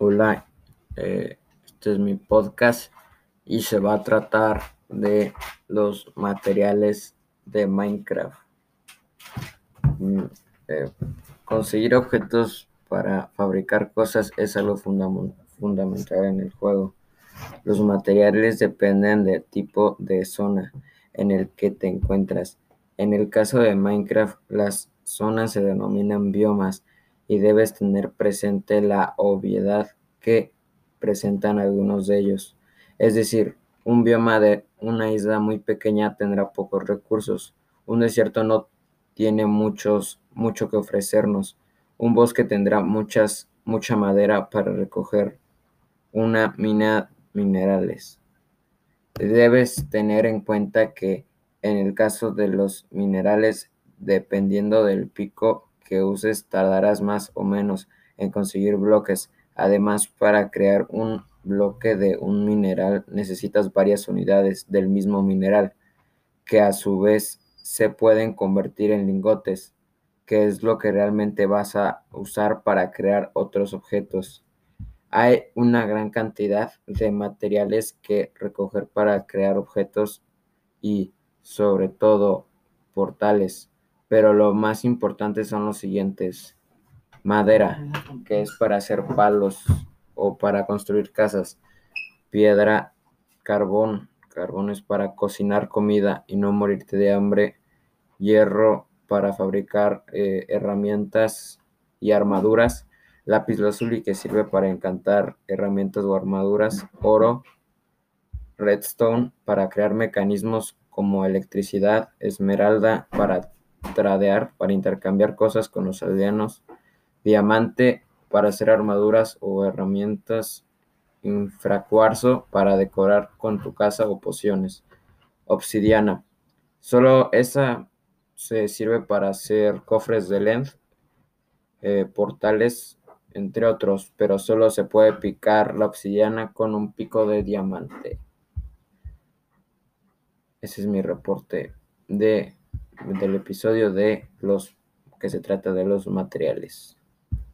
Hola, eh, este es mi podcast y se va a tratar de los materiales de Minecraft. Mm, eh, conseguir objetos para fabricar cosas es algo fundamental en el juego. Los materiales dependen del tipo de zona en el que te encuentras. En el caso de Minecraft, las zonas se denominan biomas y debes tener presente la obviedad que presentan algunos de ellos. Es decir, un bioma de una isla muy pequeña tendrá pocos recursos. Un desierto no tiene muchos, mucho que ofrecernos. Un bosque tendrá muchas, mucha madera para recoger. Una mina minerales. Debes tener en cuenta que en el caso de los minerales, dependiendo del pico que uses, tardarás más o menos en conseguir bloques. Además, para crear un bloque de un mineral necesitas varias unidades del mismo mineral, que a su vez se pueden convertir en lingotes, que es lo que realmente vas a usar para crear otros objetos. Hay una gran cantidad de materiales que recoger para crear objetos y sobre todo portales, pero lo más importante son los siguientes madera, que es para hacer palos o para construir casas, piedra, carbón, carbón es para cocinar comida y no morirte de hambre, hierro para fabricar eh, herramientas y armaduras, lápiz lazuli que sirve para encantar herramientas o armaduras, oro, redstone para crear mecanismos como electricidad, esmeralda para tradear, para intercambiar cosas con los aldeanos, diamante para hacer armaduras o herramientas, infracuarzo para decorar con tu casa o pociones, obsidiana. Solo esa se sirve para hacer cofres de length, eh, portales, entre otros, pero solo se puede picar la obsidiana con un pico de diamante. Ese es mi reporte de, del episodio de los que se trata de los materiales.